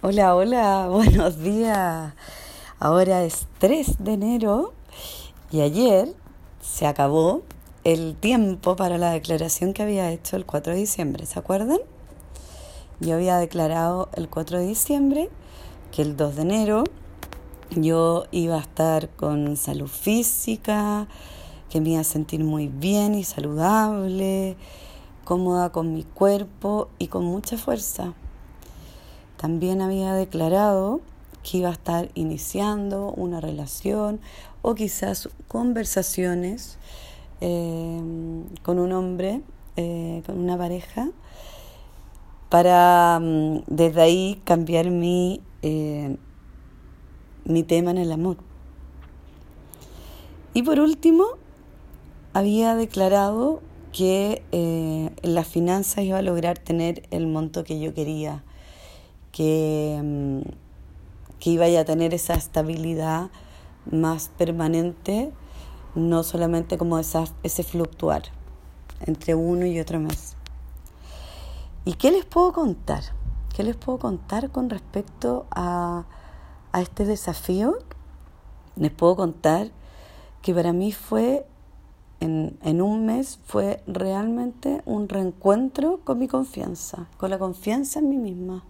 Hola, hola, buenos días. Ahora es 3 de enero y ayer se acabó el tiempo para la declaración que había hecho el 4 de diciembre, ¿se acuerdan? Yo había declarado el 4 de diciembre que el 2 de enero yo iba a estar con salud física, que me iba a sentir muy bien y saludable, cómoda con mi cuerpo y con mucha fuerza. También había declarado que iba a estar iniciando una relación o quizás conversaciones eh, con un hombre, eh, con una pareja, para mm, desde ahí cambiar mi, eh, mi tema en el amor. Y por último, había declarado que en las finanzas iba a lograr tener el monto que yo quería que, mm, que iba a tener esa estabilidad más permanente, no solamente como esa, ese fluctuar entre uno y otro mes. ¿Y qué les puedo contar? ¿Qué les puedo contar con respecto a, a este desafío? Les puedo contar que para mí fue, en, en un mes, fue realmente un reencuentro con mi confianza, con la confianza en mí misma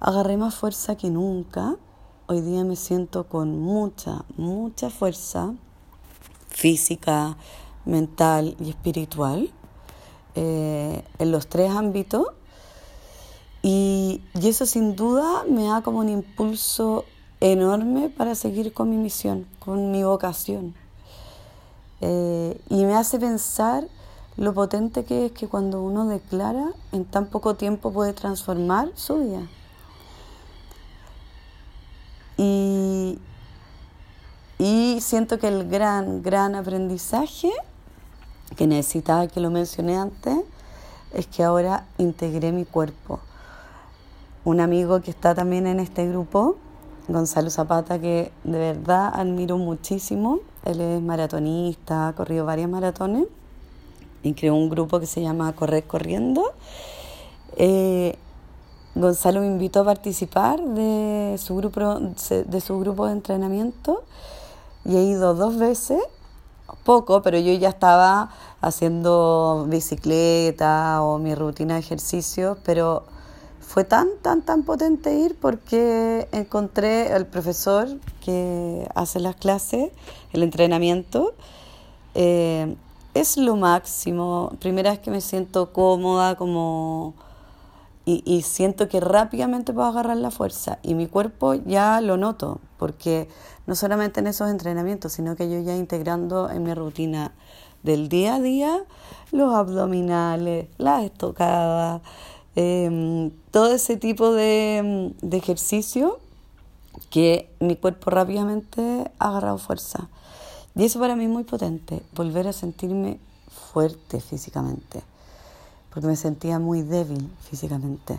agarré más fuerza que nunca. Hoy día me siento con mucha, mucha fuerza física, mental y espiritual eh, en los tres ámbitos. Y, eso sin duda me da como un impulso enorme para seguir con mi misión, con mi vocación. Eh, y me hace pensar lo potente que es que cuando uno declara, en tan poco tiempo puede transformar su vida. Y, y siento que el gran, gran aprendizaje que necesitaba que lo mencioné antes es que ahora integré mi cuerpo. Un amigo que está también en este grupo, Gonzalo Zapata, que de verdad admiro muchísimo. Él es maratonista, ha corrido varias maratones y creó un grupo que se llama Correr Corriendo. Eh, Gonzalo me invitó a participar de su grupo de su grupo de entrenamiento y he ido dos veces, poco, pero yo ya estaba haciendo bicicleta o mi rutina de ejercicio, pero fue tan, tan, tan potente ir porque encontré al profesor que hace las clases, el entrenamiento. Eh, es lo máximo. Primera vez que me siento cómoda, como y, siento que rápidamente puedo agarrar la fuerza y mi cuerpo ya lo noto, porque no solamente en esos entrenamientos, sino que yo ya integrando en mi rutina del día a día los abdominales, las estocadas, em, todo ese tipo de, de ejercicio que mi cuerpo rápidamente ha agarrado fuerza. Y eso para mí es muy potente, volver a sentirme fuerte físicamente porque me sentía muy débil físicamente.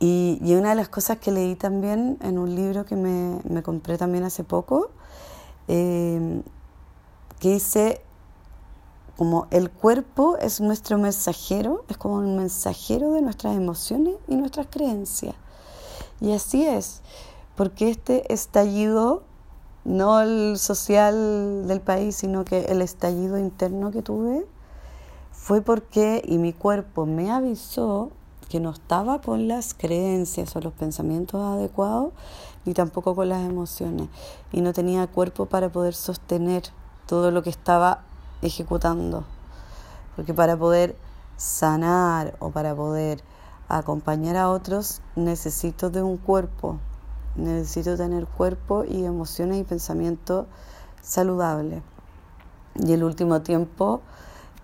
Y, una de las cosas que leí también en un libro que me, me compré también hace poco, eh, que dice como el cuerpo es nuestro mensajero, es como un mensajero de nuestras emociones y nuestras creencias. Y así es, porque este estallido, no el social del país, sino que el estallido interno que tuve, fue porque, y mi cuerpo me avisó que no estaba con las creencias o los pensamientos adecuados, ni tampoco con las emociones, y no tenía cuerpo para poder sostener todo lo que estaba ejecutando. Porque para poder sanar o para poder acompañar a otros necesito de un cuerpo, necesito tener cuerpo y emociones y pensamientos saludables. Y el último tiempo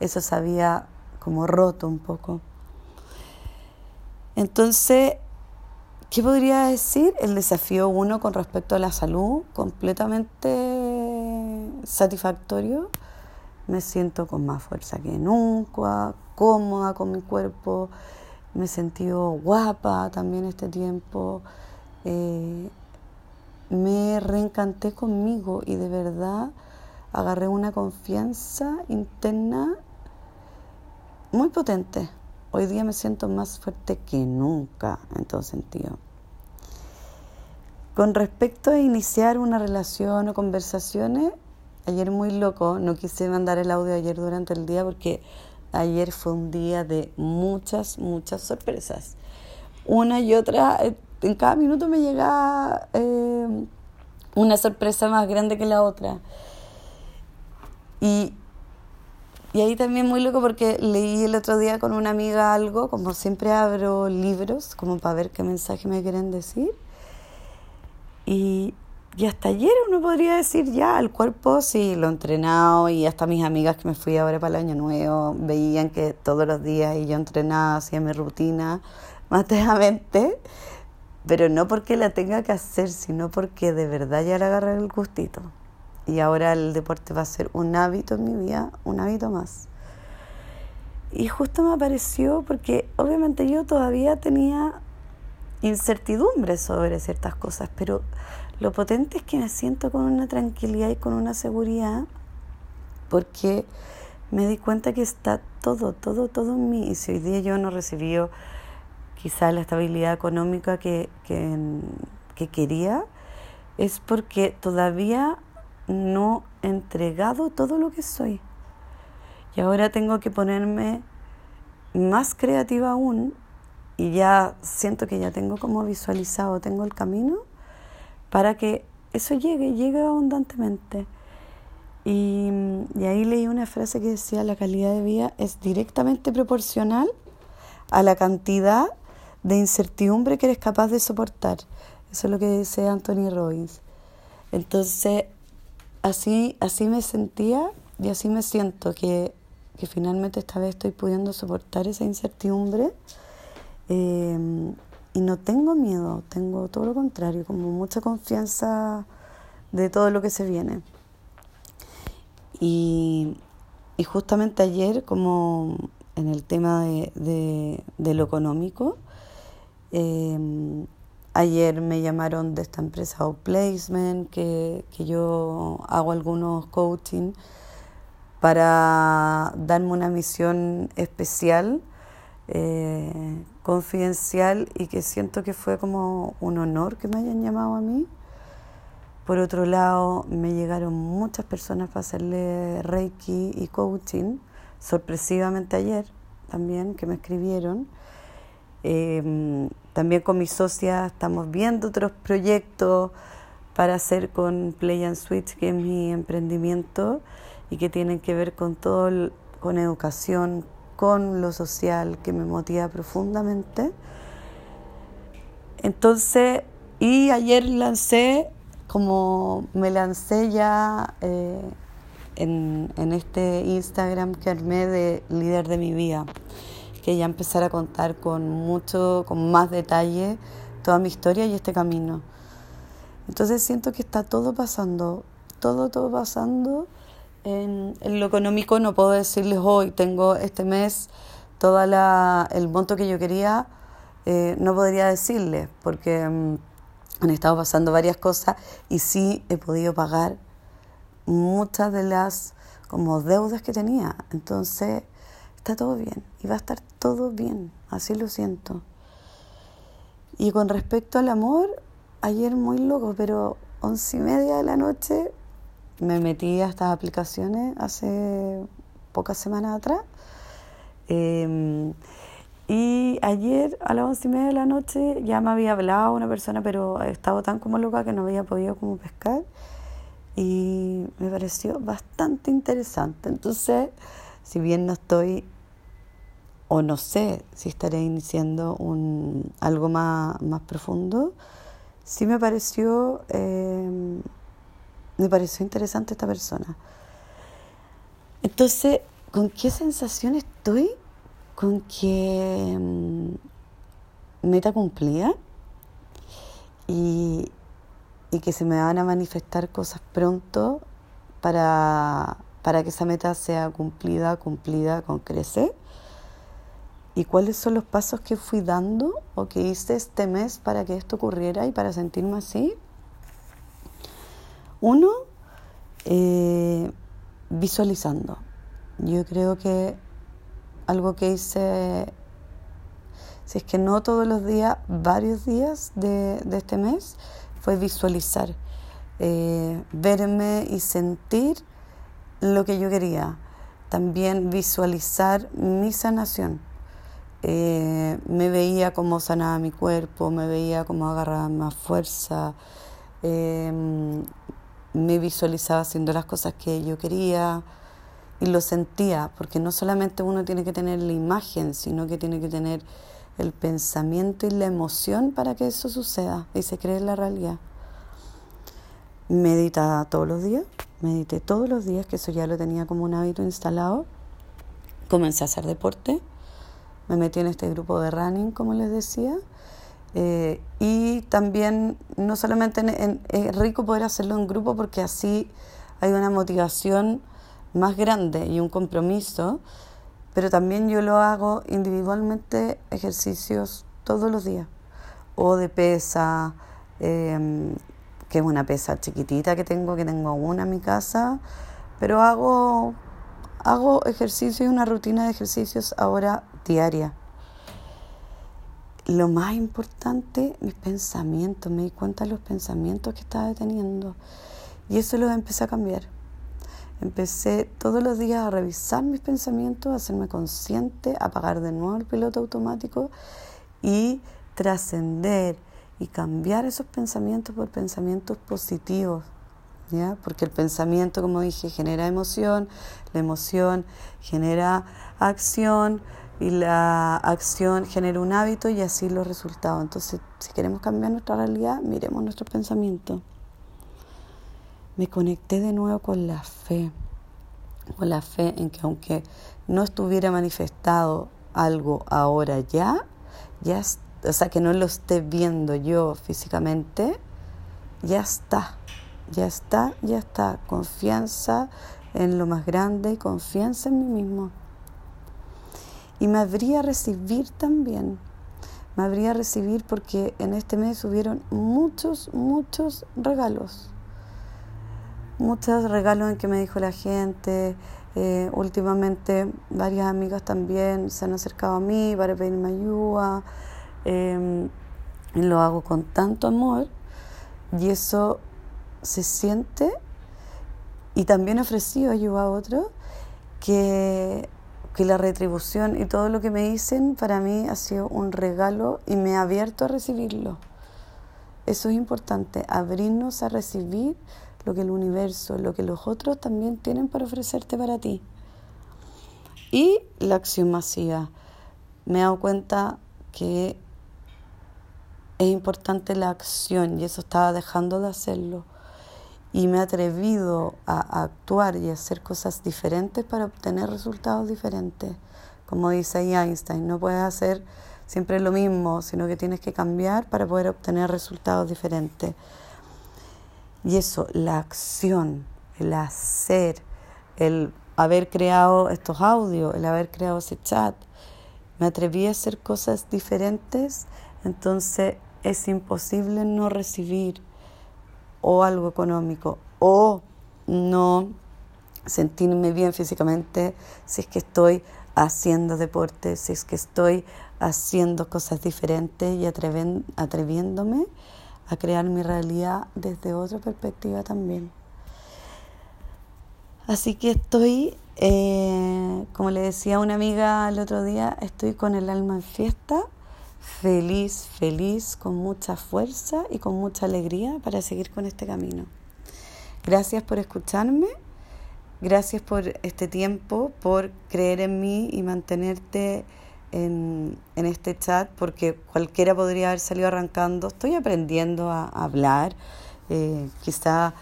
eso se había como roto un poco. Entonces, ¿qué podría decir? El desafío uno con respecto a la salud, completamente satisfactorio. Me siento con más fuerza que nunca, cómoda con mi cuerpo, me he sentido guapa también este tiempo. Eh, me reencanté conmigo y de verdad agarré una confianza interna muy potente. hoy día me siento más fuerte que nunca en todo sentido. Con respecto a iniciar una relación o conversaciones, ayer muy loco, no quise mandar el audio ayer durante el día porque ayer fue un día de muchas, muchas sorpresas. Una y otra, eh, en cada minuto me llegaba eh, una sorpresa más grande que la otra. Y, y ahí también muy loco porque leí el otro día con una amiga algo, como siempre abro libros, como para ver qué mensaje me quieren decir. Y, y hasta ayer uno podría decir ya, el cuerpo sí lo he entrenado y hasta mis amigas que me fui ahora para el año nuevo veían que todos los días yo entrenaba, hacía mi rutina maternamente, pero no porque la tenga que hacer, sino porque de verdad ya le agarré el gustito. Y ahora el deporte va a ser un hábito en mi vida, un hábito más. Y justo me apareció porque obviamente yo todavía tenía incertidumbre sobre ciertas cosas, pero lo potente es que me siento con una tranquilidad y con una seguridad porque me di cuenta que está todo, todo, todo en mí. Y si hoy día yo no recibí quizás la estabilidad económica que, que, quería, es porque todavía no entregado todo lo que soy. Y ahora tengo que ponerme más creativa aún y ya siento que ya tengo como visualizado, tengo el camino para que eso llegue, llegue abundantemente. Y, ahí leí una frase que decía, la calidad de vida es directamente proporcional a la cantidad de incertidumbre que eres capaz de soportar. Eso es lo que dice Anthony Robbins. Entonces, así, así me sentía y así me siento, que, que finalmente esta vez estoy pudiendo soportar esa incertidumbre. Eh, y no tengo miedo, tengo todo lo contrario, como mucha confianza de todo lo que se viene. Y, justamente ayer, como en el tema de, lo económico, em, ayer me llamaron de esta empresa Outplacement, que, que yo hago algunos coaching para darme una misión especial eh, confidencial y que siento que fue como un honor que me hayan llamado a mí. Por otro lado, me llegaron muchas personas para hacerle Reiki y coaching, sorpresivamente ayer también, que me escribieron. Em, también con mi socia estamos viendo otros proyectos para hacer con Play and Switch, que es mi emprendimiento y que tienen que ver con todo, con educación, con lo social que me motiva profundamente. Entonces, y ayer lancé, como me lancé ya eh, en, en, este Instagram que armé de líder de mi vida, que ya empezar a contar con mucho, con más detalle toda mi historia y este camino. Entonces siento que está todo pasando, todo, todo pasando en, lo económico no puedo decirles hoy, tengo este mes todo el monto que yo quería, eh, no podría decirles, porque mm, han estado pasando varias cosas y sí he podido pagar muchas de las como deudas que tenía. Entonces, está todo bien y va a estar todo bien, así lo siento. Y con respecto al amor, ayer muy loco, pero once y media de la noche me metí a estas aplicaciones hace pocas semanas atrás. Em, y ayer a las once y media de la noche ya me había hablado una persona, pero estaba tan como loca que no había podido como pescar. Y me pareció bastante interesante. Entonces, si bien no estoy, o no sé si estaré iniciando un, algo más, más profundo, sí me pareció eh, me pareció interesante esta persona. Entonces, ¿con qué sensación estoy? Con que mm, meta cumplida y, y, que se me van a manifestar cosas pronto para, para que esa meta sea cumplida, cumplida con crecer. ¿Y cuáles son los pasos que fui dando o que hice este mes para que esto ocurriera y para sentirme así? Uno, eh, visualizando. Yo creo que algo que hice si es que no todos los días, varios días de, este mes, fue visualizar, eh, verme y sentir lo que yo quería. También visualizar mi sanación. Eh, me veía como sanaba mi cuerpo, me veía como agarraba más fuerza, eh, me visualizaba haciendo las cosas que yo quería y lo sentía, porque no solamente uno tiene que tener la imagen, sino que tiene que tener el pensamiento y la emoción para que eso suceda y se cree en la realidad. Meditaba todos los días, medité todos los días, que eso ya lo tenía como un hábito instalado. Comencé a hacer deporte, me metí en este grupo de running, como les decía, eh, y también no solamente es rico poder hacerlo en grupo porque así hay una motivación más grande y un compromiso, pero también yo lo hago individualmente ejercicios todos los días, o de pesa, em, que es una pesa chiquitita que tengo, que tengo una en mi casa, pero hago, hago ejercicio y una rutina de ejercicios ahora diaria. Lo más importante, mis pensamientos, me di cuenta de los pensamientos que estaba teniendo y eso los empecé a cambiar. Empecé todos los días a revisar mis pensamientos, a hacerme consciente, a apagar de nuevo el piloto automático y trascender y cambiar esos pensamientos por pensamientos positivos. ¿ya? Porque el pensamiento, como dije, genera emoción, la emoción genera acción y la acción genera un hábito y así los resultados. Entonces, si queremos cambiar nuestra realidad, miremos nuestros pensamientos. Me conecté de nuevo con la fe, con la fe en que aunque no estuviera manifestado algo ahora ya, ya o sea, que no lo esté viendo yo físicamente, ya está, ya está, ya está. Confianza en lo más grande y confianza en mí mismo. Y me habría recibir también, me habría recibir porque en este mes hubieron muchos, muchos regalos. Muchos regalos en que me dijo la gente, eh, últimamente varias amigas también se han acercado a mí para pedirme ayuda, Em, lo hago con tanto amor y eso se siente. Y también ofrecido ayuda a otros que, que la retribución y todo lo que me dicen para mí ha sido un regalo y me ha abierto a recibirlo. Eso es importante, abrirnos a recibir lo que el universo, lo que los otros también tienen para ofrecerte para ti. Y la acción masiva. Me he dado cuenta que es importante la acción y eso estaba dejando de hacerlo. Y me he atrevido a, actuar y a hacer cosas diferentes para obtener resultados diferentes. Como dice Einstein, no puedes hacer siempre lo mismo, sino que tienes que cambiar para poder obtener resultados diferentes. Y eso, la acción, el hacer, el haber creado estos audios, el haber creado ese chat, me atreví a hacer cosas diferentes, entonces es imposible no recibir o algo económico o no sentirme bien físicamente si es que estoy haciendo deporte, si es que estoy haciendo cosas diferentes y atreviéndome a crear mi realidad desde otra perspectiva también. Así que estoy, eh, como le decía una amiga el otro día, estoy con el alma en fiesta feliz, feliz, con mucha fuerza y con mucha alegría para seguir con este camino. Gracias por escucharme, gracias por este tiempo, por creer en mí y mantenerte en, este chat, porque cualquiera podría haber salido arrancando. Estoy aprendiendo a, hablar, eh, quizá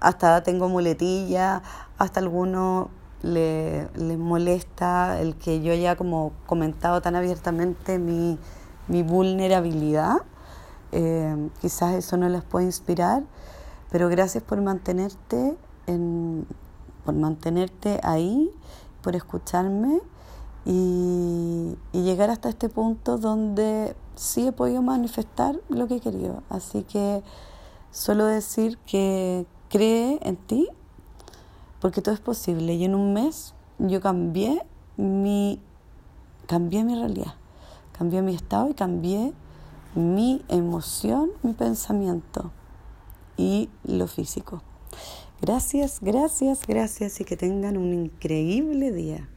hasta tengo muletilla, hasta algunos le, molesta el que yo haya como comentado tan abiertamente mi, vulnerabilidad. Eh, quizás eso no les puede inspirar, pero gracias por mantenerte, en, por mantenerte ahí, por escucharme y, y, llegar hasta este punto donde sí he podido manifestar lo que he querido. Así que solo decir que cree en ti porque todo es posible. Y en un mes yo cambié mi, cambié mi realidad. cambié mi estado y cambié mi emoción, mi pensamiento y lo físico. Gracias, gracias, gracias y que tengan un increíble día.